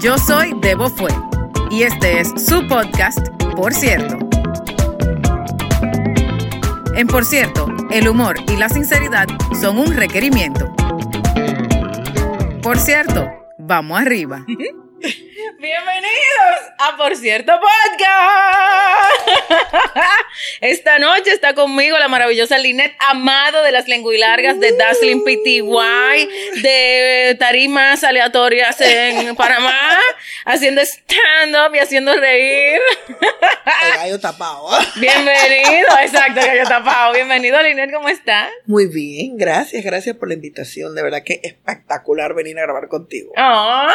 Yo soy Debo Fue y este es su podcast, Por cierto. En Por cierto, el humor y la sinceridad son un requerimiento. Por cierto, vamos arriba. Bienvenidos a Por cierto Podcast. Esta noche está conmigo la maravillosa Linet Amado de las lenguilargas de Dazzling PTY, de tarimas aleatorias en Panamá, haciendo stand-up y haciendo reír. El gallo tapado. Bienvenido, exacto, gallo tapado. Bienvenido, Linet, ¿cómo estás? Muy bien, gracias, gracias por la invitación. De verdad que espectacular venir a grabar contigo. Ah.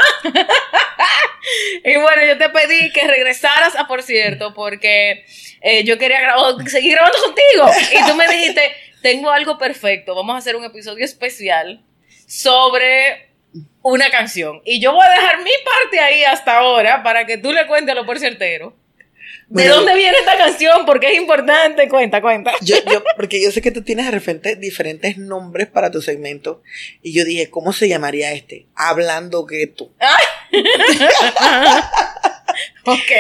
Y bueno, yo te pedí que regresaras a Por cierto, porque eh, yo quería grabar- seguir grabando contigo. Y tú me dijiste, tengo algo perfecto, vamos a hacer un episodio especial sobre una canción. Y yo voy a dejar mi parte ahí hasta ahora para que tú le cuentes lo por certero. ¿De Bueno. dónde viene esta canción? Porque es importante. Cuenta, cuenta. Yo, yo, porque yo sé que tú tienes de repente diferentes nombres para tu segmento. Y yo dije, ¿cómo se llamaría este? Hablando gueto. Ok.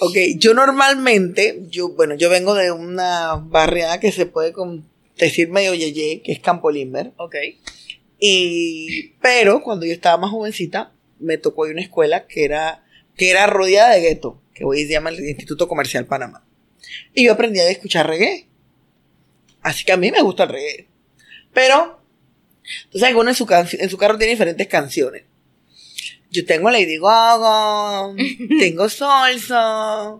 Ok, yo normalmente, yo, bueno, yo vengo de una barriada que se puede con- decir medio yeye, que es Campo Limber. Ok. Y, pero cuando yo estaba más jovencita, me tocó ir a una escuela que era, que era rodeada de gueto, que hoy se llama el Instituto Comercial Panamá. Y yo aprendí a escuchar reggae. Así que a mí me gusta el reggae. Pero, tú sabes que uno en su, canci- en su carro tiene diferentes canciones. Yo tengo a Lady Gaga, tengo Salsa,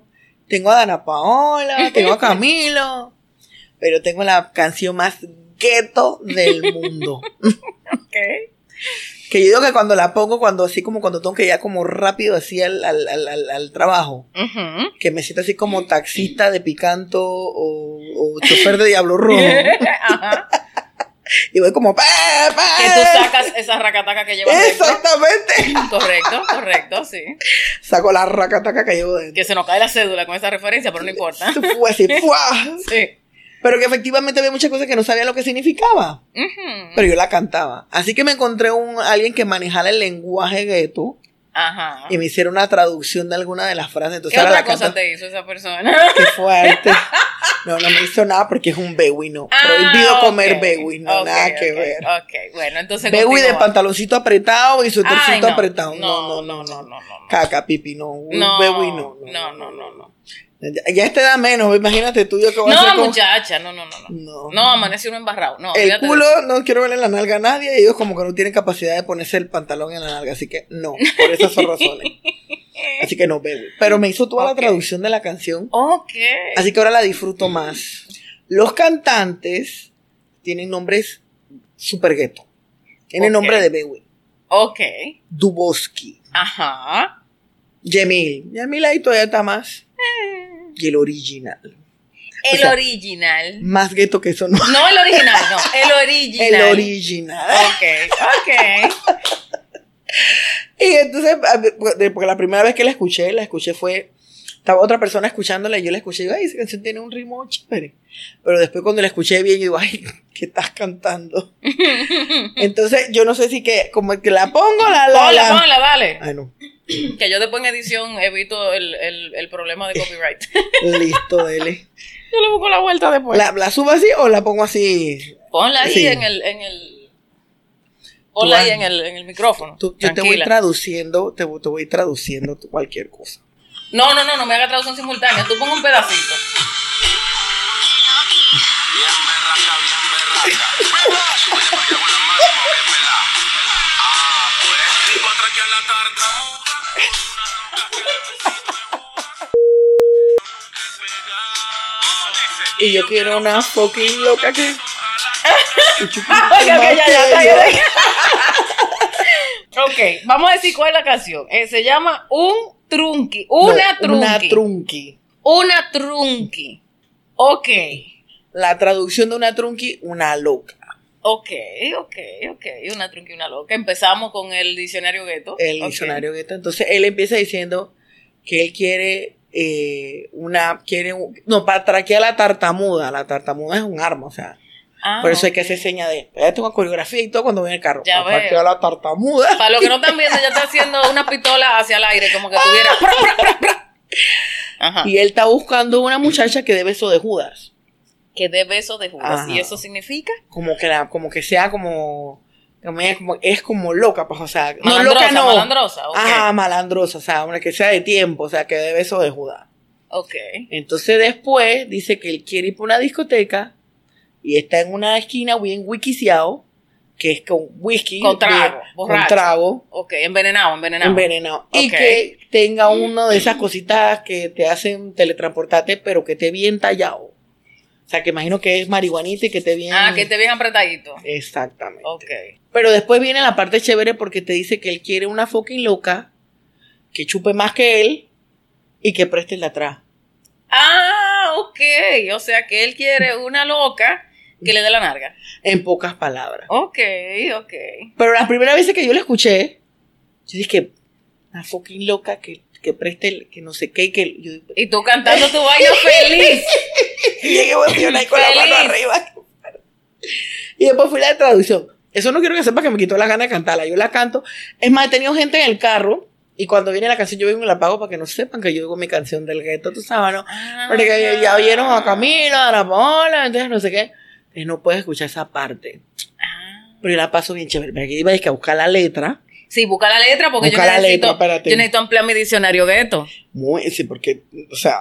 tengo a Dana Paola, tengo a Camilo, pero tengo la canción más gueto del mundo. Ok. Que yo digo que cuando la pongo, cuando así como cuando tengo que ir como rápido así al, al, al, al- trabajo, que me siento así como taxista de picanto o, o chofer de diablo rojo, Ajá. Y voy como "Pe, pe". Que tú sacas esa racataca que llevas dentro. Exactamente. Correcto, correcto, sí. Saco la racataca que llevo dentro. Que se nos cae la cédula con esa referencia, pero no importa. Fue así, ¡fua! Sí. Pero que efectivamente había muchas cosas que no sabía lo que significaba. Pero yo la cantaba. Así que me encontré un alguien que manejara el lenguaje gueto Ajá. y me hiciera una traducción de alguna de las frases. Entonces ¿Qué otra la cosa te hizo esa persona? Qué fuerte. No, no me hizo nada porque es un beguino. Prohibido Ah, comer ok. beguino, Ok, nada que ver. Ok, bueno, entonces. Begui de pantaloncito apretado y suétercito no. apretado. No, No, no, no, no, no. no, no. Caca, pipi, no. Un No, beguino. no, no, no, no. Ya, ya este da menos, imagínate tú yo que voy a hacer No, con- muchacha, no, no, no. No, No. no amaneció uno embarrado. No, El de culo no quiero verle la nalga a nadie y ellos como que no tienen capacidad de ponerse el pantalón en la nalga, así que no, por esas son razones. Así que no, bebe. Pero me hizo toda la traducción de la canción, Ok. así que ahora la disfruto más. Los cantantes tienen nombres super gueto. Tienen Ok. nombre de Bewi. Ok. Duboski. Ajá. Yemil. Yemil ahí todavía está más. Y el original. El sea, original. Más gueto que eso no. No el original, no. El original. El original. Ok, ok. Y entonces, porque la primera vez que la escuché, la escuché fue, estaba otra persona escuchándola y yo la escuché y digo, ay, esa canción tiene un ritmo chévere. Pero después cuando la escuché bien, yo digo, ay, ¿qué estás cantando? Entonces, yo no sé si que, como que la pongo, la, la, Ponla, la. ponla, dale. Ay, no. Que yo después en edición evito el, el, el problema de copyright. Listo, dele. yo le busco la vuelta después. ¿La, ¿La subo así o la pongo así? Ponla ahí Sí. en el, en el. Ponla ahí en el, en el micrófono. Tú- yo te voy traduciendo, te, te voy traduciendo cualquier cosa. No, no, no, no me haga traducción simultánea. Tú pon un pedacito. Bien berraca, bien berraca. Súbele pa' allá con la mano, que pela. Ah, pues. Y la yo quiero una fucking loca que. Ok, vamos a decir cuál es la canción. Eh, se llama Un Trunqui. Una No, Una Trunqui. trunqui. Una Trunqui. Ok. La traducción de una trunqui, una loca. Ok, ok, ok. Una Trunqui, una loca. Empezamos con el diccionario gueto. El diccionario gueto. Entonces él empieza diciendo que él quiere eh, una, quiere, un- no, para traquear la tartamuda. La tartamuda es un arma, o sea, Ah, Por eso hay que ok. hacer seña de. Ya tengo coreografía y todo cuando en el carro. Ya Papá, veo. que la tartamuda. Para los que no están viendo, ella está haciendo una pistola hacia el aire, como que tuviera. Ajá. Y él está buscando una muchacha que dé beso de Judas. Que dé beso de Judas. Ajá. ¿Y eso significa? Como que, la, como que sea como. ella como- es como loca, pues, o sea. No Malandrosa, loca, no. malandrosa, ok. Ajá, malandrosa, o sea, una que sea de tiempo, o sea, que dé beso de Judas. Ok. Entonces después dice que él quiere ir por una discoteca y está en una esquina bien wikiciado, que es con whisky. Con trago. Con Ok, envenenado, envenenado. envenenado. Y Ok. que tenga uno de esas cositas que te hacen teletransportarte, pero que esté bien tallado. O sea, que imagino que es marihuanita y que esté bien... Ah, que te bien apretadito. Exactamente. Ok. Pero después viene la parte chévere porque te dice que él quiere una fucking loca que chupe más que él y que preste el de atrás. Ah, ok. O sea que él quiere una loca que le dé la narga. En pocas palabras. Ok, ok. Pero la primera vez que yo la escuché, yo dije, una fucking loca que, que preste, el- que no sé qué, y que yo Y tú cantando tu vaina feliz. y llegué emocionada con la mano Feliz. arriba. Y después fui la de traducción. Eso no quiero que sepa que me quitó las ganas de cantarla. Yo la canto. Es más, he tenido gente en el carro. Y cuando viene la canción, yo vengo y la pago para que no sepan que yo digo mi canción del gueto, tú sabes, ¿no? Ah. Porque ya, ya vieron a Camila, a la Paola, entonces no sé qué. Entonces no puedes escuchar esa parte. Ah. Pero yo la paso bien chévere. Porque iba a buscar la letra. Sí, busca la letra porque Busca yo la necesito, letra, yo necesito ampliar mi diccionario gueto. Muy, sí, porque, o sea,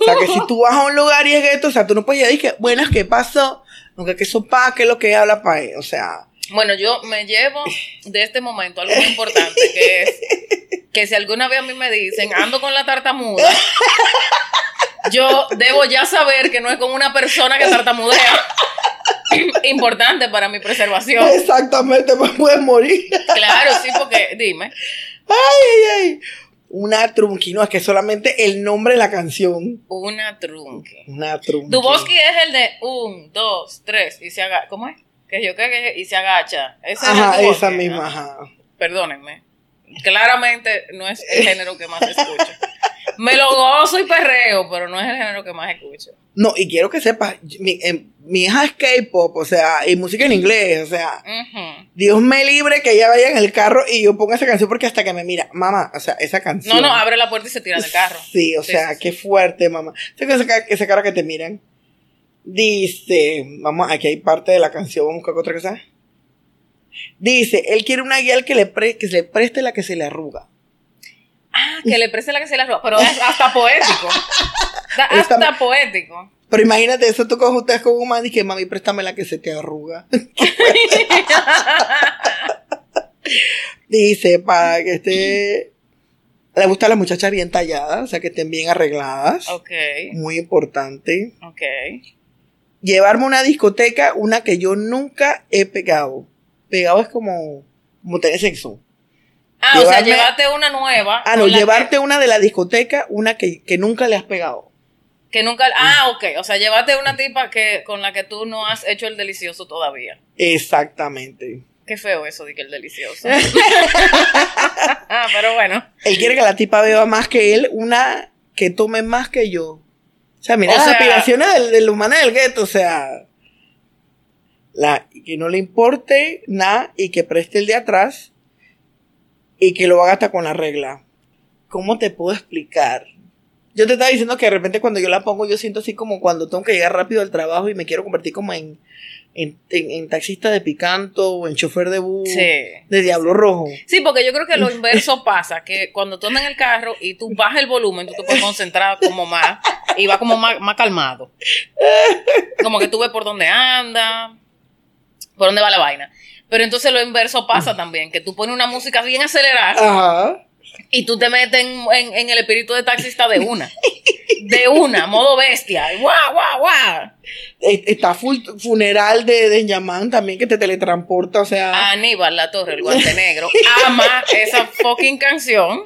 o sea, que si tú vas a un lugar y es gueto, o sea, tú no puedes decir que, buenas, ¿qué pasó? Nunca que eso pa, que es lo que habla pa, o sea, Bueno, yo me llevo de este momento algo muy importante, que es que si alguna vez a mí me dicen, ando con la tartamuda, yo debo ya saber que no es con una persona que tartamudea. Importante para mi preservación. exactamente, pues puedes morir. Claro, sí, porque, dime. ay, ay, ay. Una trunqui, no, es que solamente el nombre de la canción. Una trunque. Una trunqui. Duboski es el de un, dos, tres, y se agacha. ¿Cómo es? Que yo creo que y se agacha. Es el Ajá, esa ¿no? misma, ajá. Perdónenme. Claramente no es el género que más escucho. Me lo gozo y perreo, pero no es el género que más escucho. No, y quiero que sepas, mi, em, mi hija es K-pop, o sea, y música en inglés, o sea, Ujú. Dios me libre que ella vaya en el carro y yo ponga esa canción porque hasta que me mira, mamá, o sea, esa canción. No, no, abre la puerta y se tira del carro. Sí, o sea, sí, sí. qué fuerte, mamá. ¿Sabes esa, esa cara que te miran? Dice, vamos, aquí hay parte de la canción, vamos a otra cosa. Dice, él quiere una guía al que le, pre- que se le preste la que se le arruga. Ah, que le preste la que se la roba. Pero es hasta poético. Hasta Esta- poético. Pero imagínate eso, tú con ustedes con un man y que mami, préstame la que se te arruga. Dice, para que esté, le gustan las muchachas bien talladas, o sea, que estén bien arregladas. Ok, Muy importante. ok. llevarme a una discoteca, una que yo nunca he pegado. Pegado es como, como tener sexo. Ah, o sea, llévate una nueva. Ah, no, llevarte una de la discoteca, una que, que nunca le has pegado. Que, que nunca. Ah, ok. O sea, llévate una tipa que con la que tú no has hecho el delicioso todavía. Exactamente. Qué feo eso de que el delicioso. ah, pero bueno. Él quiere que la tipa beba más que él, una que tome más que yo. O sea, mira O las sea- aspiraciones del, del humano del gueto, o sea. La, que no le importe nada y que preste el de atrás y que lo haga hasta con la regla. ¿Cómo te puedo explicar? Yo te estaba diciendo que de repente cuando yo la pongo yo siento así como cuando tengo que llegar rápido al trabajo y me quiero convertir como en, en, en- en taxista de picanto o en chofer de bus Sí. de Diablo Rojo. Sí, porque yo creo que lo inverso pasa, que cuando tú andas en el carro y tú bajas el volumen, tú te puedes concentrar como más y va como más, más calmado. Como que tú ves por dónde anda, por dónde va la vaina. Pero entonces lo inverso pasa también, que tú pones una música bien acelerada Ajá. y tú te metes en, en- en el espíritu de taxista de una. De una, modo bestia. guau, guau, guau. Eh, Está full funeral de Benjamin también que te teletransporta, o sea. Aníbal La Torre, el guante negro, ama esa fucking canción.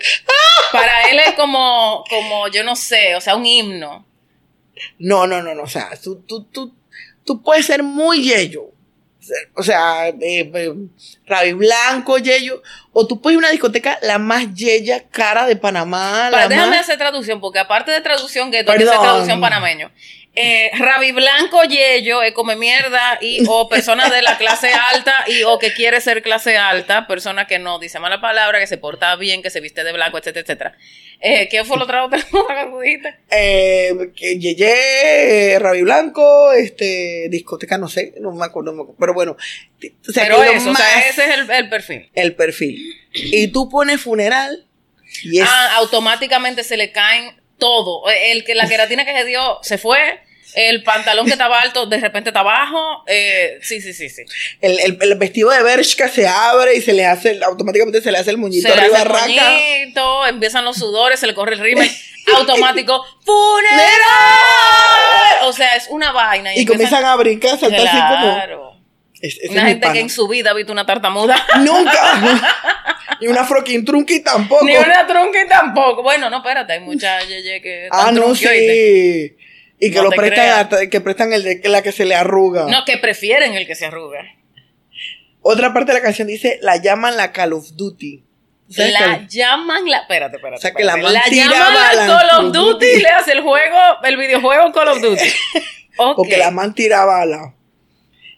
Para él es como, como, yo no sé, o sea, un himno. No, no, no, no. O sea, tú, tú, tú, tú puedes ser muy yello. O sea, eh, eh, Ravi Blanco, yello. O tú puedes ir a una discoteca la más yella cara de Panamá. La déjame más- hacer traducción, porque aparte de traducción, que Perdón. traducción panameño. Eh, Rabi Blanco Yello, eh, come mierda, y o persona de la clase alta, y o que quiere ser clase alta, persona que no dice mala palabra, que se porta bien, que se viste de blanco, etcétera, etcétera. Eh, ¿Qué fue la otra otra? Eh, Yeye, Rabi Blanco, este, discoteca, no sé, no me acuerdo, no me acuerdo, pero bueno. O sea, Pero lo o sea, ese es el, el perfil. el perfil. Y tú pones funeral y es Ah, automáticamente se le caen todo. El que la queratina que se dio se fue. El pantalón que estaba alto de repente está abajo. Eh, sí, sí, sí, sí. el, el- el vestido de Bershka se abre y se le hace, automáticamente se le hace el muñito Se le arriba hace el raca. moñito, empiezan los sudores, se le corre el rímel automático. ¡Funeral! O sea, es una vaina. Y comienzan a brincar, saltar así como. Es- es Una gente que en su vida ha visto una tartamuda. Nunca. y una froquín trunqui tampoco. Ni una trunca tampoco. Bueno, no, espérate, hay muchas yeye que ah, no, trunqui, sí. Y que No lo prestan, que prestan el de la que se le arruga. No, que prefieren el que se arruga. Otra parte de la canción dice, la llaman la Call of Duty. ¿Sabes La llaman la. Espérate, espérate. O sea, que la tira llaman la. Call of Duty le hace el juego, el videojuego Call of Duty. Ok. Porque la man tira bala.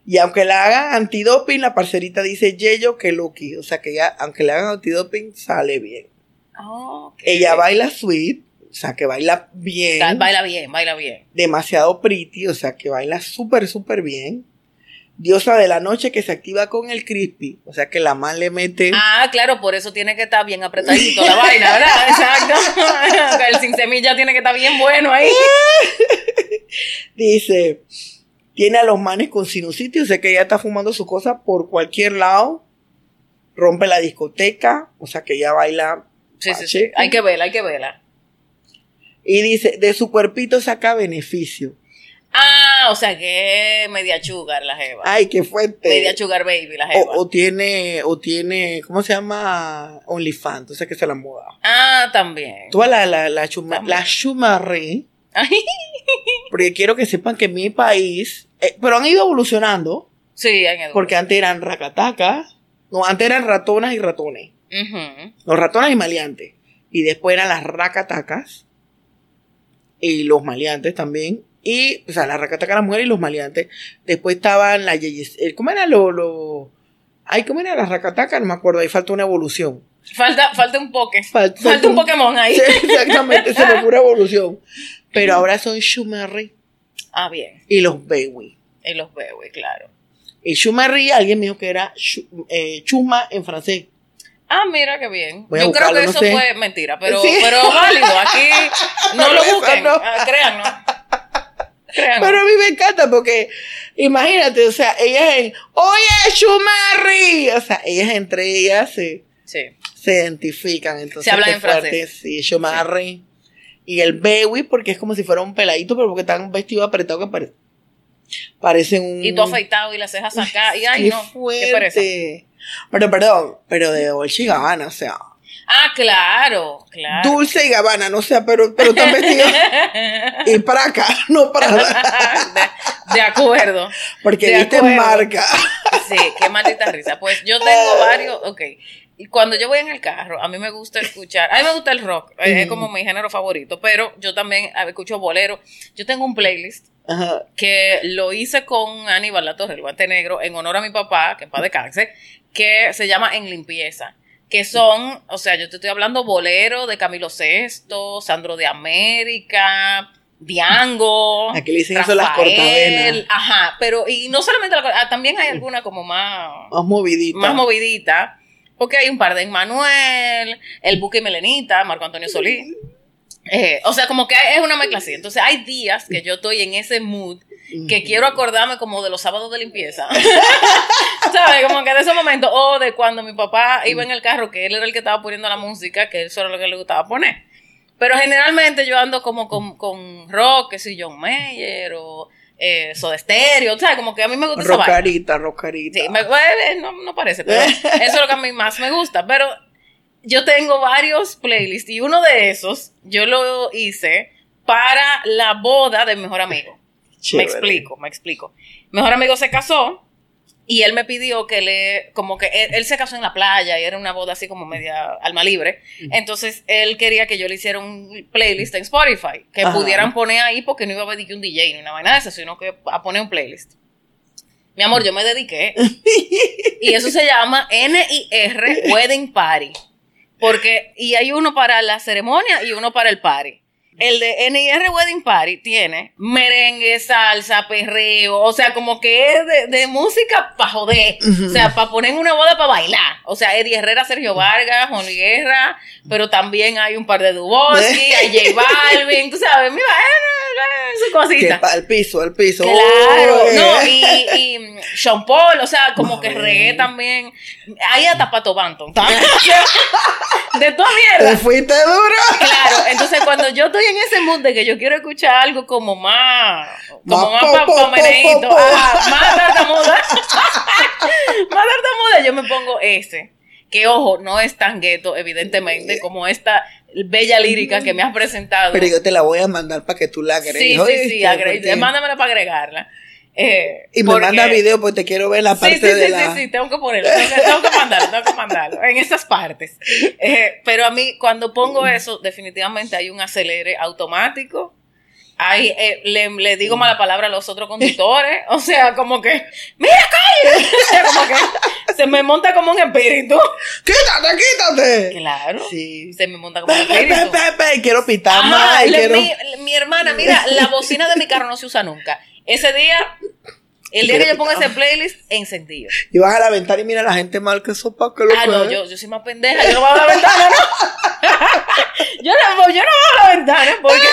Y aunque la hagan antidoping, la parcerita dice Yeyo que Lucky. O sea que ya, aunque le hagan antidoping, sale bien. Ok. Ella baila sweet, o sea que baila bien. Baila bien, baila bien. demasiado pretty, o sea que baila súper, súper bien. Diosa de la noche que se activa con el crispy, o sea que la man le mete. Ah, claro, por eso tiene que estar bien apretadito la vaina, ¿verdad? Exacto. el sin semilla tiene que estar bien bueno ahí. Dice, tiene a los manes con sinusitis, o sea que ella está fumando su cosa por cualquier lado. Rompe la discoteca, o sea que ella baila. Sí, sí, sí. Hay que verla, hay que verla. Y dice, de su cuerpito saca beneficio. Ah, o sea que es media sugar la jeva. Ay, qué fuerte. Media sugar baby la jeva. o, o tiene, o tiene, ¿cómo se llama? OnlyFans, o sea que se la muda. Ah, también. Toda la, la, la, chuma, la chumarré, Ay, porque quiero que sepan que mi país, eh, pero han ido evolucionando, sí, en el porque antes eran racatacas, no, antes eran ratonas y ratones, los ratones y maleantes, y después eran las racatacas, y los maleantes también, y, o sea, las racatacas las mujeres y los maleantes, después estaban las yeyes, eh, ¿cómo era lo, lo, ay, cómo era las racatacas? No me acuerdo, ahí falta una evolución. Falta, falta un poke. Falta- Falta, un Pokémon ahí. Sí, exactamente, se me ocurre evolución. Pero ahora son Shumari Ah, bien. y los Baby. Y los güey, claro. Y Shumari, alguien me dijo que era eh, chuma en francés. Ah, mira qué bien. Voy Yo creo que no eso sé. fue mentira, pero, Sí. pero válido. Aquí no lo busquen. no. Ah, créanlo. Créanlo. Pero a mí me encanta porque, imagínate, o sea, ellas en, oye, Shumari. O sea, ellas entre ellas se, Sí. se identifican. Entonces, Se hablan en francés. Sí. Y el Baby, porque es como si fuera un peladito, pero porque están vestidos apretados que pare- parecen un. Y tú afeitado y las cejas acá. Y ay, qué no. Qué pereza. fuerte. Pero perdón, pero de Dolce y Gabbana, o sea, Ah, claro, claro. Dulce y Gabbana, no sé, pero, pero están vestidos y Praca, no Prada, de, de acuerdo. porque De viste acuerdo. marca. Sí, qué maldita risa. Pues yo tengo varios, ok. Y cuando yo voy en el carro, a mí me gusta escuchar, a mí me gusta el rock, eh, es como mi género favorito, pero yo también a ver, escucho bolero. Yo tengo un playlist Ajá. que lo hice con Aníbal La Torre, el guante negro, en honor a mi papá, que en paz descanse, que se llama En Limpieza. Que son, o sea, yo te estoy hablando bolero de Camilo VI, Sandro de América, Diango. Aquí le dicen eso las Rafael, cortavenas. Ajá, pero y no solamente la, ah, también hay alguna como más, Más movidita. más movidita, porque hay un par de Emmanuel, el Buque y Melenita, Marco Antonio Solís. Eh, o sea, como que es una mezcla así. Entonces, hay días que yo estoy en ese mood que quiero acordarme como de los sábados de limpieza. ¿Sabes? Como que de ese momento, o de cuando mi papá iba en el carro, que él era el que estaba poniendo la música, que eso era lo que le gustaba poner. Pero generalmente yo ando como con, con rock, que soy John Mayer o eh, Soda Stereo, ¿sabes? Como que a mí me gusta esa vaina. Rocarita, rocarita. Sí, me- bueno, eh, no, no parece, pero eso es lo que a mí más me gusta. Pero yo tengo varios playlists y uno de esos yo lo hice para la boda de mi mejor amigo. Chévere. Me explico, me explico. Mejor amigo se casó Y él me pidió que le, como que él, él se casó en la playa y era una boda así como media alma libre. Entonces él quería que yo le hiciera un playlist en Spotify, que Ajá. pudieran poner ahí porque no iba a pedir que un DJ ni una vaina de eso, sino que a poner un playlist. Mi amor, yo me dediqué. y eso se llama N-I-R Wedding Party. Porque, y hay uno para la ceremonia y uno para el party. El de NIR Wedding Party tiene merengue, salsa, perreo, o sea, como que es de, de música para joder, o sea, para poner en una boda para bailar. O sea, Eddie Herrera, Sergio Vargas, Juan Guerra, pero también hay un par de Duboski, hay J Balvin, tú sabes, eh, su Que al piso, al piso. Claro, Oh, no, eh. y, y Sean Paul, o sea, como que reggae también. Hay hasta Pato Banton. De toda Te mierda. fuiste duro. Claro, entonces cuando yo estoy en ese mood de que yo quiero escuchar algo como más, como Más más ajá, más tartamuda, más tartamuda, yo me pongo ese. Que ojo, no es tan gueto, evidentemente, como esta bella lírica que me has presentado. Pero yo te la voy a mandar para que tú la agregues. sí, sí, sí, agre- Porque- mándamela para agregarla. Eh, Y me porque- manda video porque te quiero ver la Sí, parte sí, de sí, la... sí, sí, tengo que ponerlo, tengo que, tengo que mandarlo, tengo que mandarlo, en esas partes. Eh, pero a mí, cuando pongo eso, definitivamente hay un acelere automático. Hay, eh, le, le digo mala palabra a los otros conductores, o sea, como que, mira, cállate, o sea, como que se me monta como un espíritu. ¡Quítate, quítate! Claro, Sí. se me monta como un Pe, espíritu. pe, pe, quiero pitar Ajá, más. le- quiero... mi, mi hermana, mira, la bocina de mi carro no se usa nunca. Ese día, el día que yo pongo ese playlist, encendido. Y vas a la ventana y mira a la gente mal que eso para que lo Ah, no, yo, yo soy más pendeja, yo no voy a la ventana, no. yo no, yo no voy a la ventana porque,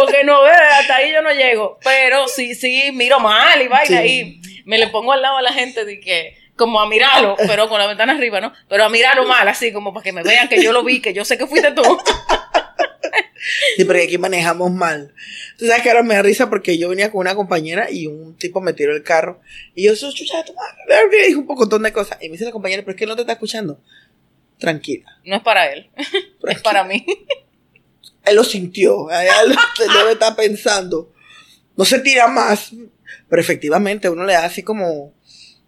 porque no veo, hasta ahí yo no llego. Pero sí, sí, miro mal y vaina Sí. y me le pongo al lado a la gente de que, como a mirarlo, pero con la ventana arriba, ¿no? Pero a mirarlo mal, así como para que me vean que yo lo vi, que yo sé que fuiste tú. Sí, porque aquí manejamos mal. Tú sabes que ahora me da risa porque yo venía con una compañera y un tipo me tiró el carro. Y yo, soy chucha de tu madre. Le dije un pocotón de cosas. Y me dice la compañera, pero es que él no te está escuchando. Tranquila. No es para él, es para mí. Él lo sintió. Él él debe estar pensando. No se tira más. Pero efectivamente, uno le da así como.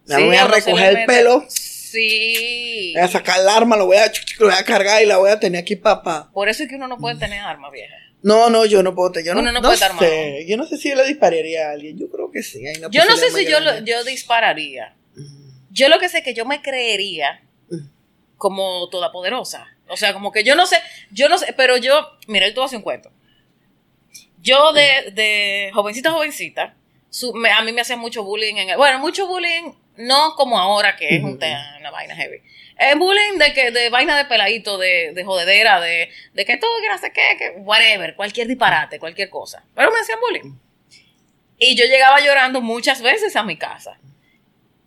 Me Sí, voy a recoger el pelo. Sí. Voy a sacar el arma, lo voy a, chuch, lo voy a cargar y la voy a tener aquí, papá. Por eso es que uno no puede tener armas viejas. No, no, yo no puedo. te- Yo no, Uno no no puede estar sé. Yo no sé si yo le dispararía a alguien. Yo creo que sí. hay una Yo no sé si yo, lo- yo dispararía. Yo lo que sé es que yo me creería como todopoderosa. O sea, como que yo no sé, yo no sé, pero yo, mira, voy a hacer un cuento. Yo de, de jovencita, jovencita, su- me- a mí me hacían mucho bullying. En el- bueno, mucho bullying, no como ahora, que es un te- una vaina heavy. Es bullying de que de vaina de peladito, de, de jodedera, de, de que todo, que no sé qué, que whatever, cualquier disparate, cualquier cosa. Pero me hacían bullying. Y yo llegaba llorando muchas veces a mi casa.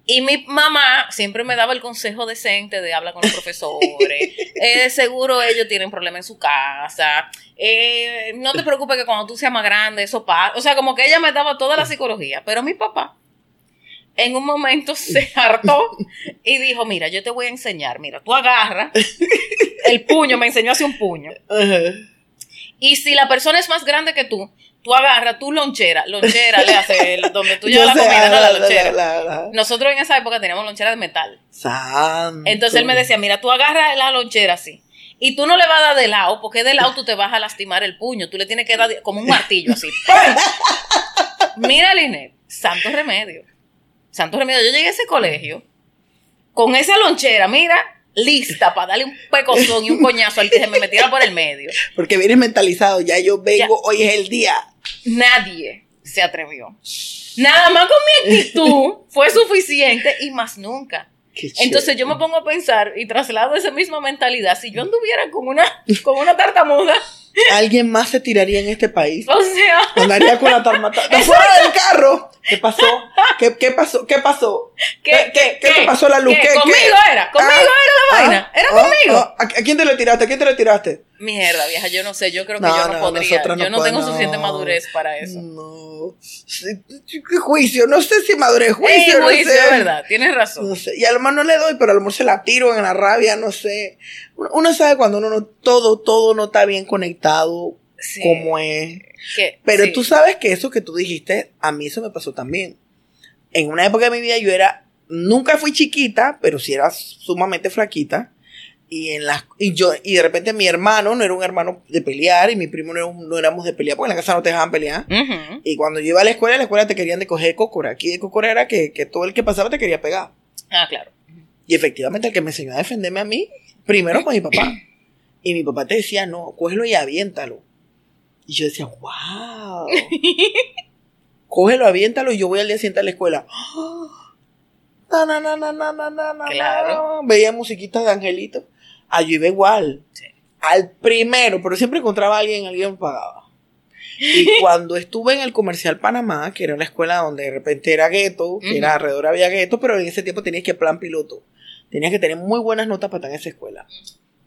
Y mi mamá siempre me daba el consejo decente de hablar con los profesores. Eh, seguro ellos tienen problemas en su casa. Eh, no te preocupes que cuando tú seas más grande eso pasa. O sea, como que ella me daba toda la psicología. Pero mi papá en un momento se hartó y dijo, mira, yo te voy a enseñar. Mira, tú agarras el puño, me enseñó así un puño. Y si la persona es más grande que tú, tú agarras tu lonchera, lonchera le hace el- donde tú llevas la sé, comida, no ah, la la- lonchera. la- la- Nosotros en esa época teníamos lonchera de metal. Santo. Entonces él me decía, mira, tú agarras la lonchera así. Y tú no le vas a dar de lado, porque de lado tú te vas a lastimar el puño. Tú le tienes que dar de- como un martillo así. ¡Pum! Mira, Linet, santo remedio. Santo remedio. Yo llegué a ese colegio con esa lonchera, mira, lista para darle un pecozón y un coñazo al que se me metiera por el medio. Porque vienes mentalizado, ya yo vengo, Ya. hoy es el día. Nadie se atrevió. Nada más con mi actitud fue suficiente y más nunca. Qué Entonces yo me pongo a pensar y traslado esa misma mentalidad. Si yo anduviera con una, con una tartamuda, ¿Alguien más se tiraría en este país? o sea, Andaría con la tarmata. ¡De fuera del carro! ¿Qué pasó? ¿Qué, qué pasó? ¿Qué pasó? ¿qué, ¿Qué- qué te pasó la luz? ¿Qué? ¿Qué- ¿Conmigo qué? era? ¿Conmigo Ah, era la vaina? ah, ¿Era ah, conmigo? ah. ¿A, a quién te lo tiraste? ¿A quién te lo tiraste? Mierda, vieja, yo no sé, yo creo que No, yo no, no, podría. no yo no tengo suficiente madurez para eso. No. ¿Qué juicio? No sé si madurez. Ey, Juicio, no juicio, sé. es verdad, tienes razón. No sé. Y a lo mejor no le doy, pero a lo mejor se la tiro en la rabia, no sé. Uno, sabe cuando uno no, todo, todo no está bien conectado Sí. como es. Que- Pero sí. tú sabes que eso que tú dijiste, a mí eso me pasó también. En una época de mi vida yo era nunca fui chiquita, pero sí era sumamente flaquita. Y en las, y yo, y de repente mi hermano no era un hermano de pelear, y mi primo no, era un- no éramos de pelear, porque en la casa no te dejaban pelear. Y cuando yo iba a la escuela, en la escuela te querían de coger cócora. Aquí de cócora era que, que todo el que pasaba te quería pegar. Ah, claro. Y efectivamente el que me enseñó a defenderme a mí, primero fue mi papá. Y mi papá te decía, no, cógelo y aviéntalo. Y yo decía, wow. cógelo, aviéntalo y yo voy al día siguiente a la escuela. Na, na, na, na, na, na, na, na, Claro. na. Veía musiquitas de angelito. Yo iba igual. Sí. Al primero, pero siempre encontraba a alguien, alguien me pagaba. Y cuando estuve en el Comercial Panamá, que era una escuela donde de repente era gueto, que era alrededor había gueto, pero en ese tiempo tenías que plan piloto. Tenías que tener muy buenas notas para estar en esa escuela.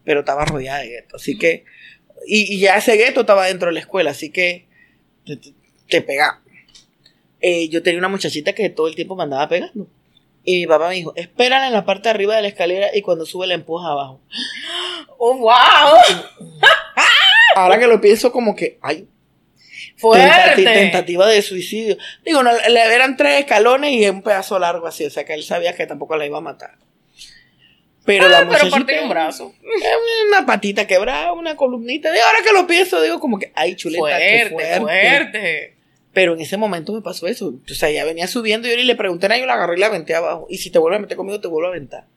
Pero estaba rodeada de gueto. Así que, y, y ya ese gueto estaba dentro de la escuela, así que te pegaba. Eh, yo tenía una muchachita que todo el tiempo me andaba pegando. Y mi papá me dijo, espérala en la parte de arriba de la escalera y cuando sube la empuja abajo. ¡Oh, wow! Ahora que lo pienso como que, ay, ¡Fuerte! Tentati- tentativa de suicidio. Digo, no, le eran tres escalones y un pedazo largo así, o sea que él sabía que tampoco la iba a matar. Pero la Ah, pero muchachita- partir un brazo. Una patita quebrada, una columnita. Y ahora que lo pienso, digo como que, ay, chuleta, qué Fuerte, fuerte. Pero en ese momento me pasó eso. O sea, ya venía subiendo y yo ni le pregunté a yo la agarré y la aventé abajo. Y si te vuelves a meter conmigo, te vuelvo a aventar.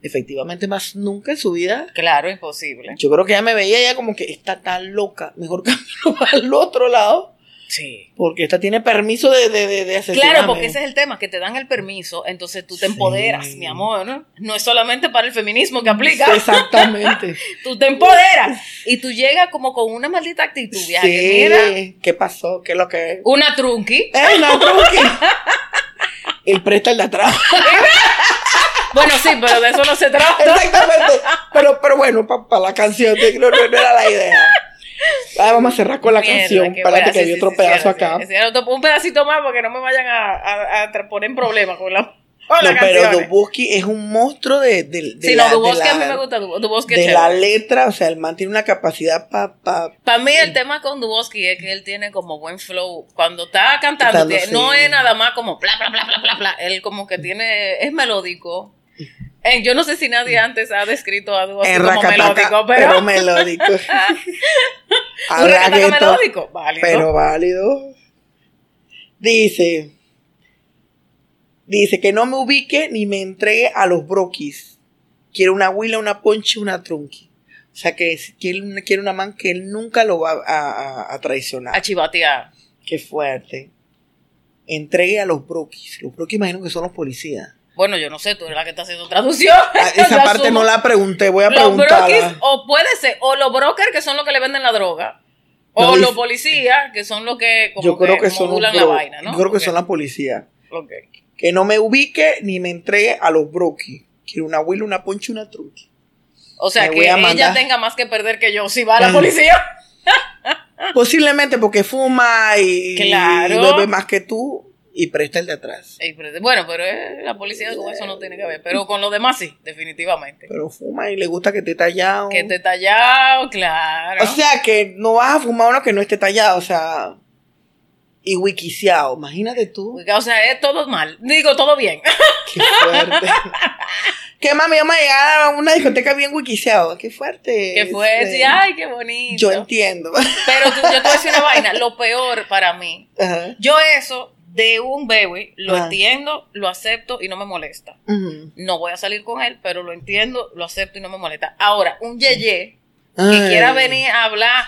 Efectivamente, más nunca en su vida. Claro, imposible. Yo creo que ella me veía ya como que está tan loca. Mejor camino al otro lado. Sí. Porque esta tiene permiso de, de, de. Claro, porque ese es el tema, que te dan el permiso, entonces tú te Sí. empoderas, mi amor, ¿no? No es solamente para el feminismo que aplica, Exactamente. tú te empoderas y tú llegas como con una maldita actitud, sí. mira, ¿Qué pasó? ¿Qué es lo que es? una trunqui. ¡Eh, no, truqui! El presta el de atrás. Bueno, sí, pero de eso no se trata. Exactamente. Pero, pero bueno, para la canción, no, no, no era la idea. Ah, vamos a cerrar con la Mierda, canción. Espérate buena. que Sí, hay sí, otro sí, pedazo acá. un pedacito más porque no me vayan a, a- a tra- poner en problemas con la, con No, pero. Duboski es un monstruo de, de, de Sí, la, no, Duboski de a mí la- me gusta, Du- Duboski es de la chévere. letra. O sea, el man tiene una capacidad para... Pa, Para mí el tema con Duboski es que él tiene como buen flow. Cuando está cantando, no es nada más como bla, bla, bla, bla, bla, bla. Él como que tiene, es melódico. Eh, yo no sé si nadie antes ha descrito a es como melódico, pero, pero, melódico. un melódico, válido. Pero válido. Dice... Dice que no me ubique ni me entregue a los broquis. Quiere una huila, una ponche, una trunqui. O sea que quiere, una- quiere una man que él nunca lo va a, a- a traicionar. a chivatear. Qué fuerte. Entregue a los broquis. Los broquis imagino que son los policías. Bueno, yo no sé, tú eres la que está haciendo traducción. Ah, Esa parte asumo. no la pregunté, voy a Los brokis, preguntarla. o puede ser, o los brokers que son los que le venden la droga, o No, los policías que son los que como Yo creo que, que son los modulan la vaina, ¿no? Yo creo que son la policía. ok. Que no me ubique ni me entregue a los broquis. Quiero una huila, una ponche, una trunqui. O sea, Me que ella mandar. tenga más que perder que yo si va a la Ajá. policía. Posiblemente porque fuma y, Claro. y bebe más que tú y presta el de atrás. Bueno, pero eh, la policía con eso no tiene que ver. Pero con lo demás sí, definitivamente. Pero fuma y le gusta que esté tallado. Que esté tallado, claro. O sea que no vas a fumar uno que no esté tallado, o sea. Y wikiciado, imagínate tú. o sea, es todo mal. Digo, todo bien. Qué fuerte. que mami, vamos a llegar a una discoteca bien wikiciado. Qué fuerte. que fue, ese. sí, ay, qué bonito. Yo entiendo. Pero tú- yo te voy a decir una vaina. Lo peor para mí. Yo eso de un baby lo Ah. entiendo, lo acepto y no me molesta. No voy a salir con él, pero lo entiendo, lo acepto y no me molesta. Ahora, un yeye que Ay. quiera venir a hablar,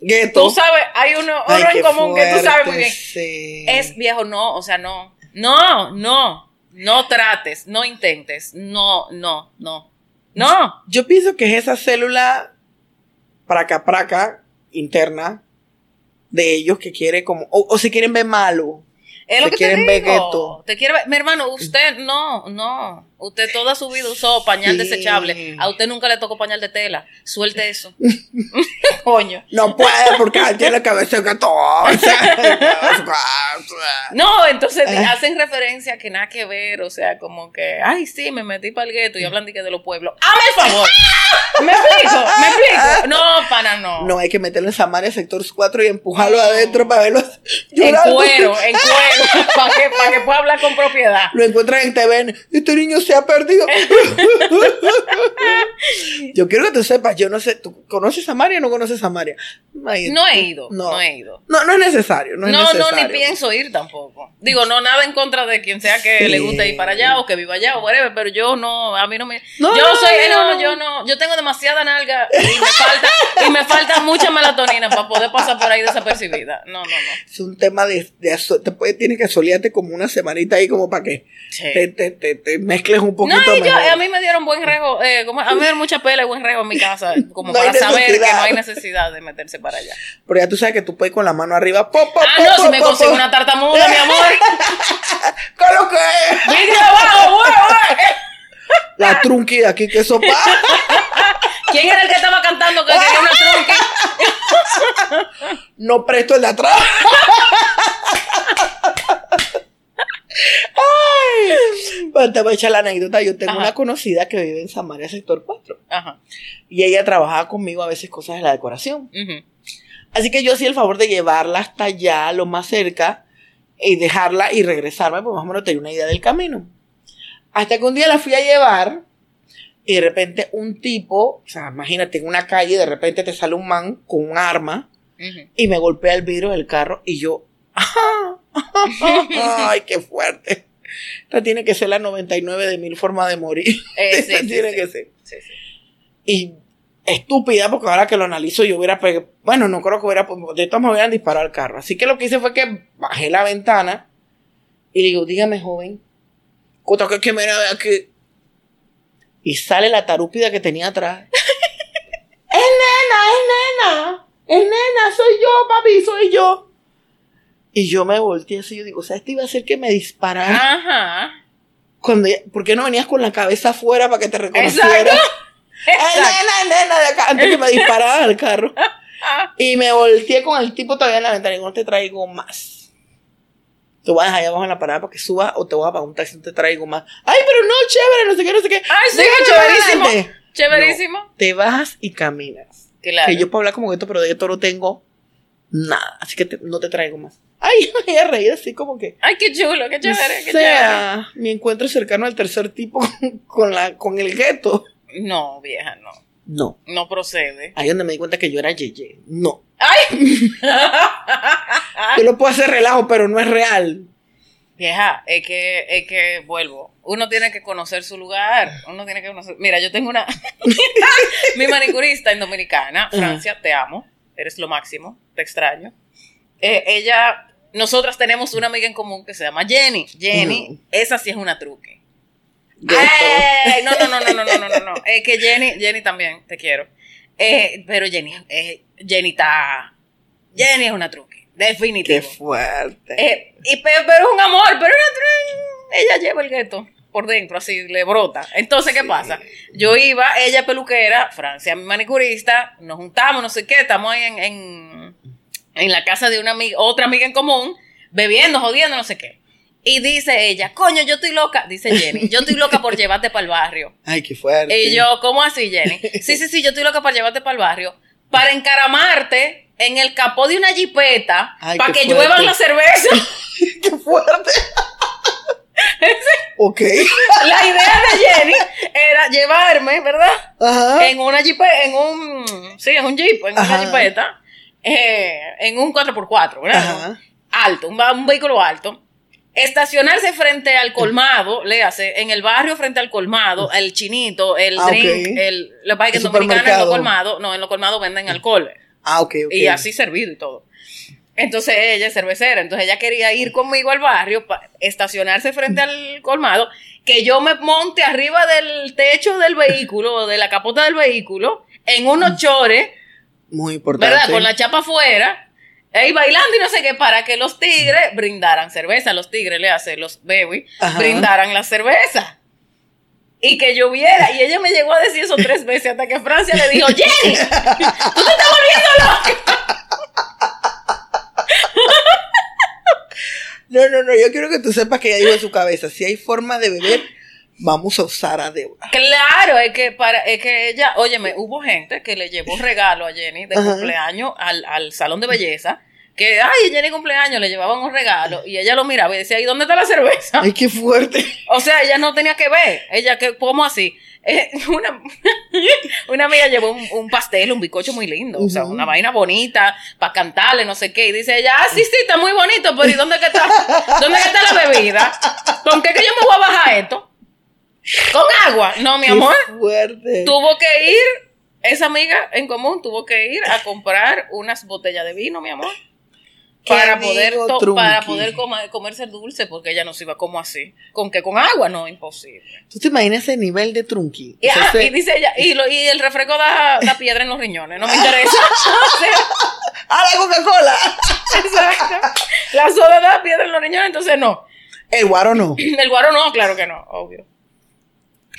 Gueto. tú sabes, hay uno, Ay, qué en común que tú sabes muy bien. sí. Es viejo, no, o sea, no, no, no, no trates, no intentes, no, no, no, no. Yo pienso que es esa célula praca praca interna de ellos que quiere como, o, o se quieren ver malo. Es lo Se que te quieren ver digo. Te quiere ver- mi hermano, usted no, no. Usted toda su vida usó pañal Sí. desechable. A usted nunca le tocó pañal de tela. Suelte eso. Coño. No puede porque tiene cabeza de gato. No, entonces hacen referencia a que nada que ver, o sea, como que, ay, sí, me metí para el gueto y hablan de que de los pueblos. ¡Hame el favor! ¿Me explico? ¿Me explico? No, pana, no. No, hay que meterlo en Samaria, sector 4 y empujarlo No. adentro para verlo En cuero, en cuero, para que, pa' que pueda hablar con propiedad. Lo encuentran en TVN. Este niño se ha perdido. yo quiero que tú sepas, yo no sé, ¿tú conoces Samaria o no conoces Samaria? Ay, No he ido, No. no, he ido. No, no es necesario. No, No, es no, necesario. ni pienso ir tampoco. Digo, no nada en contra de quien sea que Sí. le guste ir para allá o que viva allá o whatever, pero yo no, a mí no me... No, yo soy, no. no, yo no, yo tengo demasiada nalga y me falta, y me falta mucha melatonina para poder pasar por ahí desapercibida. No, no, no. Es un tema de, de te puede, tienes que asolearte como una semanita ahí como para que Sí. te, te, te, te mezcles un poquito No, y yo, a mí me dieron buen rejo, eh, como, a mí me dieron mucha pela y buen rejo en mi casa, como No para saber que no hay necesidad de meterse para allá. Pero ya tú sabes que tú puedes con la mano arriba. Po, po, Ah, no, si me consigo una tartamuda, mi amor. ¿Qué es lo que es? Abajo. La trunqui de aquí que sopa. ¿Quién era el que estaba cantando que quería una trunqui? no presto el de atrás. Bueno, te voy a echar la anécdota. Yo tengo Ajá. una conocida que vive en Samaria, sector 4. Ajá. Y ella trabajaba conmigo a veces cosas de la decoración. ujú. Así que yo hacía el favor de llevarla hasta allá, lo más cerca, y dejarla y regresarme, pues más o menos tenía una idea del camino. Hasta que un día la fui a llevar y de repente un tipo, o sea, imagínate en una calle, de repente te sale un man con un arma y me golpea el vidrio del carro y yo, ay, qué fuerte. Esta tiene que ser la 99 de mil formas de morir. Eh, sí, Esta sí, tiene sí. que ser. Sí, sí. Y estúpida, porque ahora que lo analizo, yo hubiera pegado. Bueno, no creo que hubiera. De todas maneras, hubieran disparado al carro. Así que lo que hice fue que bajé la ventana y le digo, dígame, joven, ¿cuánto que que me aquí? Y sale la tarúpida que tenía atrás. es nena, es nena. Es nena, soy yo, papi, soy yo. Y yo me volteé así, yo digo, o sea, este iba a hacer que me disparara. Ajá. Cuando, ¿Por qué no venías con la cabeza afuera para que te reconociera? Exacto. ¡Eh, Exacto. nena, nena! De acá, antes que me disparara al carro. Y me volteé con el tipo todavía en la ventana y no te traigo más. Te voy a dejar allá abajo en la parada para que suba o te voy a pagar un taxi, no te traigo más. ¡Ay, pero no, chévere! No sé qué, no sé qué. Ay, sí, chéverísimo. adelante. Chéverísimo. No, te bajas y caminas. Claro. Que yo puedo hablar como esto, pero de esto no tengo nada. Así que te- no te traigo más. Ay, me voy a reír así como que. Ay, qué chulo, qué chévere, qué o sea, mi encuentro cercano al tercer tipo con, la, con el gueto. No, vieja, no. No. No procede. Ahí donde me di cuenta que yo era Yeye. No. ¡Ay! Yo lo puedo hacer relajo, pero no es real. Vieja, es que, es que vuelvo. Uno tiene que conocer su lugar. Uno tiene que conocer. Mira, yo tengo una. Mi manicurista en Dominicana, Francia, te amo. Eres lo máximo. Te extraño. Eh, ella, nosotras tenemos una amiga en común que se llama Jenny. Jenny, esa sí es una truque. ¡Ay! No, no, no, no, no, no, no, no. Es que Jenny, Jenny también, te quiero. Eh, pero Jenny, eh, Jenny está. Jenny es una truque. Qué Definitivo. fuerte. Eh, y, pe- pero es un amor, pero una tru- ella lleva el gueto por dentro, así le brota. Entonces, ¿qué pasa? Yo iba, ella es peluquera, Francia, mi manicurista, nos juntamos, no sé qué, estamos ahí en, en, en la casa de una amiga, otra amiga en común, bebiendo, jodiendo, no sé qué. Y dice ella, coño, yo estoy loca, dice Jenny, yo estoy loca por llevarte para el barrio. Ay, qué fuerte. Y yo, ¿cómo así, Jenny? Sí, sí, sí, yo estoy loca para llevarte para el barrio, para encaramarte en el capó de una jipeta, Ay, para que fuerte. lluevan la cerveza. Qué fuerte. ok. La idea de Jenny era llevarme, ¿verdad? Ajá. En una jeep, en un, sí, en un jeep, en Ajá. una jipeta, eh, en un 4x4, ¿verdad? Ajá. Alto, un, vehículo alto. Estacionarse frente al colmado, le hace, en el barrio frente al colmado, el chinito, el Ah, drink, ok. el, lo que en Dominicana en los colmados, no, en los colmados venden alcohol. Ah, ok, ok. Y así servido y todo. Entonces ella es cervecera, entonces ella quería ir conmigo al barrio, pa- estacionarse frente al colmado, que yo me monte arriba del techo del vehículo, o de la capota del vehículo, en unos chores, Muy importante. ¿verdad? Con la chapa afuera, ahí bailando y no sé qué, para que los tigres brindaran cerveza, los tigres le hacen, los baby, Ajá. brindaran la cerveza. Y que lloviera, y ella me llegó a decir eso tres veces hasta que Francia le dijo, Jenny, tú te estás volviendo loca. No, no, no, yo quiero que tú sepas que ella dijo en su cabeza, si hay forma de beber vamos a usar a Débora. Claro, es que para, es que ella, óyeme, hubo gente que le llevó regalo a Jenny de Ajá. cumpleaños al, al salón de belleza. Que, ay, Jenny cumpleaños, le llevaban un regalo y ella lo miraba y decía, ¿y dónde está la cerveza? Ay, qué fuerte. O sea, ella no tenía que ver. Ella, que ¿cómo así? Eh, una, una amiga llevó un, un pastel, un bizcocho muy lindo. O sea, una vaina bonita para cantarle, no sé qué. Y dice ella, ah, sí, sí, está muy bonito, pero ¿y dónde que está? ¿Dónde que está la bebida? ¿Con qué que yo me voy a bajar esto? ¿Con agua? No, mi amor. Qué fuerte. Tuvo que ir, esa amiga en común tuvo que ir a comprar unas botellas de vino, mi amor. Para poder, para poder comerse el dulce, porque ella no se iba como así. ¿Con qué? ¿Con agua? No, imposible. ¿Tú te imaginas ese nivel de trunqui? Y, O sea, ah, ese- y dice ella, y, lo- y el refresco da, da piedra en los riñones, no me interesa. ¡Ah, la Coca-Cola! exacto. La soda da piedra en los riñones, entonces no. El guaro no. El guaro no, claro que no, obvio.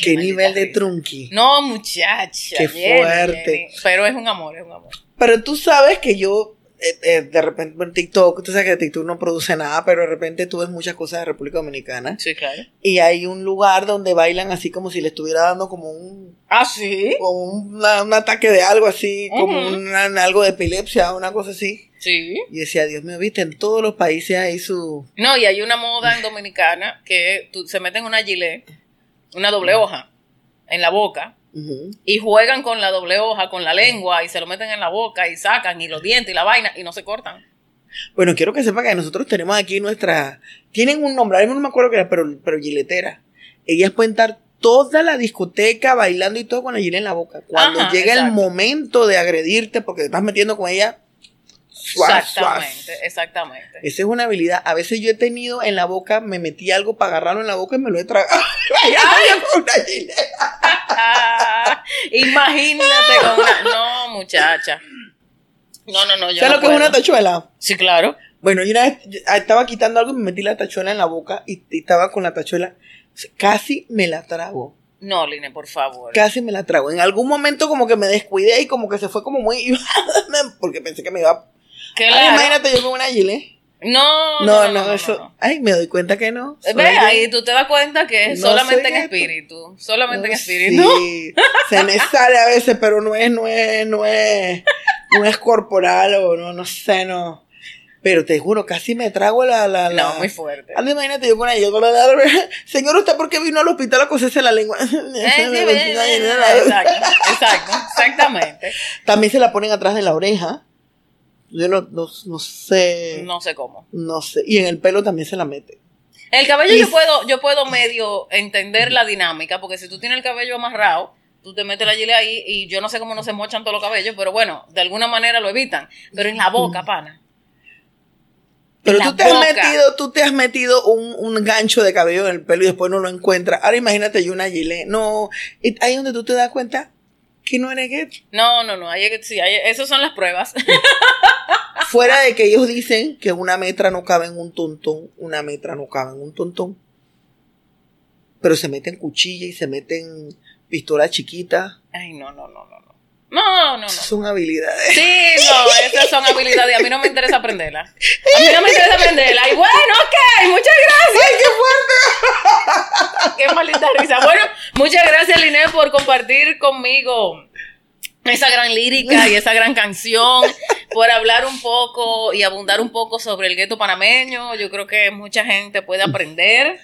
¿Qué nivel de trunqui? No, muchacha. Qué Jenny, fuerte. Jenny. Pero es un amor, es un amor. Pero tú sabes que yo, eh, eh, de repente, en TikTok, tú sabes que TikTok no produce nada, pero de repente tú ves muchas cosas de República Dominicana. Sí, claro. Y hay un lugar donde bailan así como si le estuviera dando como un, Ah, sí. como una- un ataque de algo así, como Ujú. una- algo de epilepsia, una cosa así. Sí. Y decía, Dios mío, viste, en todos los países hay su... No, y hay una moda en Dominicana que tú- se meten una gilet, una doble hoja, en la boca, y juegan con la doble hoja, con la lengua, y se lo meten en la boca, y sacan, y los dientes, y la vaina, y no se cortan. Bueno, quiero que sepan que nosotros tenemos aquí nuestra... Tienen un nombre, a mí no me acuerdo qué era, pero, pero giletera. Ellas pueden estar toda la discoteca bailando y todo con la gilet en la boca. Cuando Ajá, llega el momento de agredirte porque te estás metiendo con ella... Exactamente, exactamente. Esa es una habilidad. A veces yo he tenido en la boca, me metí algo para agarrarlo en la boca y me lo he tragado. Ah, imagínate con una... No, muchacha. No, no, no, yo ¿Sabes no lo que es una tachuela? Sí, claro. Bueno, yo una vez yo estaba quitando algo y me metí la tachuela en la boca y, y estaba con la tachuela. Casi me la trago. No, Line, por favor. Casi me la trago. En algún momento como que me descuidé y como que se fue como muy... porque pensé que me iba... Claro. Ay, imagínate yo con una gilet. No, No, no, eso... Ay, me doy cuenta que no. Ve, ahí tú te das cuenta que es No solamente en esto. espíritu. Solamente en espíritu. sí, se me sale a veces, pero no es, no es, no es, no es corporal o no, no sé, no. Pero te juro, casi me trago la, la, la. No, muy fuerte. Anda, imagínate yo con ella, con la- la- Señor, ¿usted por qué vino al hospital a coserse la lengua? Eh, ve, exacto, exacto, exactamente. También se la ponen atrás de la oreja. Yo no, no, no sé. No. No sé cómo. sé. Y en el pelo también se la mete. El cabello Y- yo puedo, yo puedo medio entender la dinámica, porque si tú tienes el cabello amarrado, tú te metes la gilet ahí y yo no sé cómo no se mochan todos los cabellos, pero bueno, de alguna manera lo evitan. Pero en la boca, pana. Pero tú te has metido, tú te has metido un, un gancho de cabello en el pelo y después no lo encuentras. Ahora imagínate yo una gilet. No, ahí donde tú te das cuenta que no eres gay. No, no, no, hay, sí, hay, esas son las pruebas. Fuera de que ellos dicen que una metra no cabe en un tontón, una metra no cabe en un tontón. Pero se meten cuchilla y se meten pistola chiquita. Ay, no, no, no, no. No, no, no. no. Son habilidades. Sí, no, esas son habilidades. A mí no me interesa aprenderla. A mí no me interesa aprenderla. Y bueno, ok, muchas gracias. ¡Qué maldita risa! Bueno, muchas gracias, Liné, por compartir conmigo esa gran lírica y esa gran canción, por hablar un poco y abundar un poco sobre el gueto panameño. Yo creo que mucha gente puede aprender.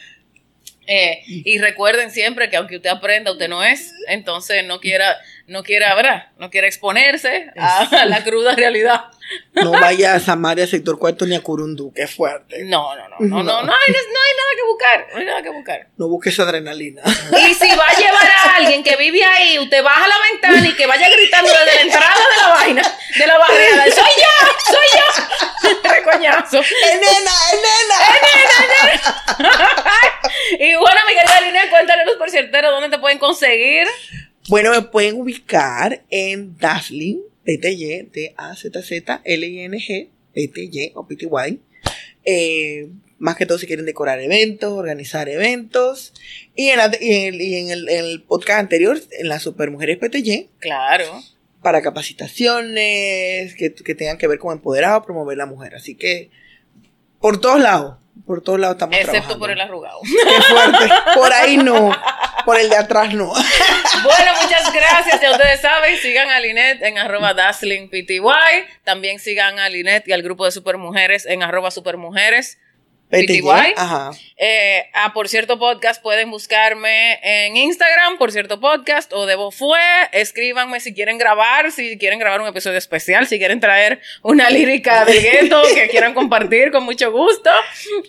Eh, y recuerden siempre que aunque usted aprenda, usted no es, entonces no quiera, no quiera, ¿verdad? No quiera exponerse a, a la cruda realidad. No vaya a Samaria, sector cuarto ni a Curundú, que fuerte. No, no, no, no, no, no, hay, no hay nada que buscar, no hay nada que buscar. No busques adrenalina. Y si va a llevar a alguien que vive ahí, usted baja la ventana y que vaya gritando desde la entrada de la vaina, de la barriada, ¡soy yo! ¡soy yo! Recoñazo. ¡Es nena! ¡Es nena! Y bueno, mi querida Lina, cuéntanos por ciertero dónde te pueden conseguir. Bueno, me pueden ubicar en Dazzling, PTY, D-A-Z-Z-L-I-N-G, PTY o PTY. Eh, más que todo si quieren decorar eventos, organizar eventos. Y en, la- y en el, y en el- en el podcast anterior, en las Supermujeres PTY, Claro. para capacitaciones que, que tengan que ver con empoderar o promover la mujer. Así que, por todos lados, por todos lados estamos Excepto trabajando. por el arrugado. Qué fuerte. Por ahí no. Por el de atrás no. Bueno, muchas gracias. Ya ustedes saben, sigan a Linet en arroba daslingpty. También sigan a Linet y al grupo de supermujeres en arroba supermujeres. PTY. Ajá. Eh, a Por Cierto Podcast pueden buscarme en Instagram, Por Cierto Podcast o Debo Fue. Escríbanme si quieren grabar, si quieren grabar un episodio especial, si quieren traer una lírica del gueto que quieran compartir con mucho gusto.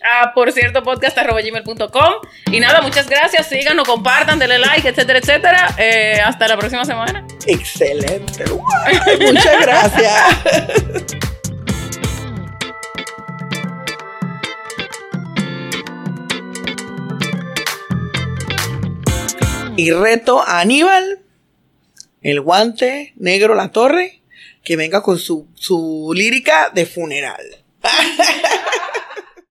A Por Cierto Podcast gmail.com. Y nada, muchas gracias. Síganos, compartan, denle like, etcétera, etcétera. Eh, hasta la próxima semana. Excelente. Muchas gracias. Y reto a Aníbal, el guante negro La Torre, que venga con su, su lírica de funeral.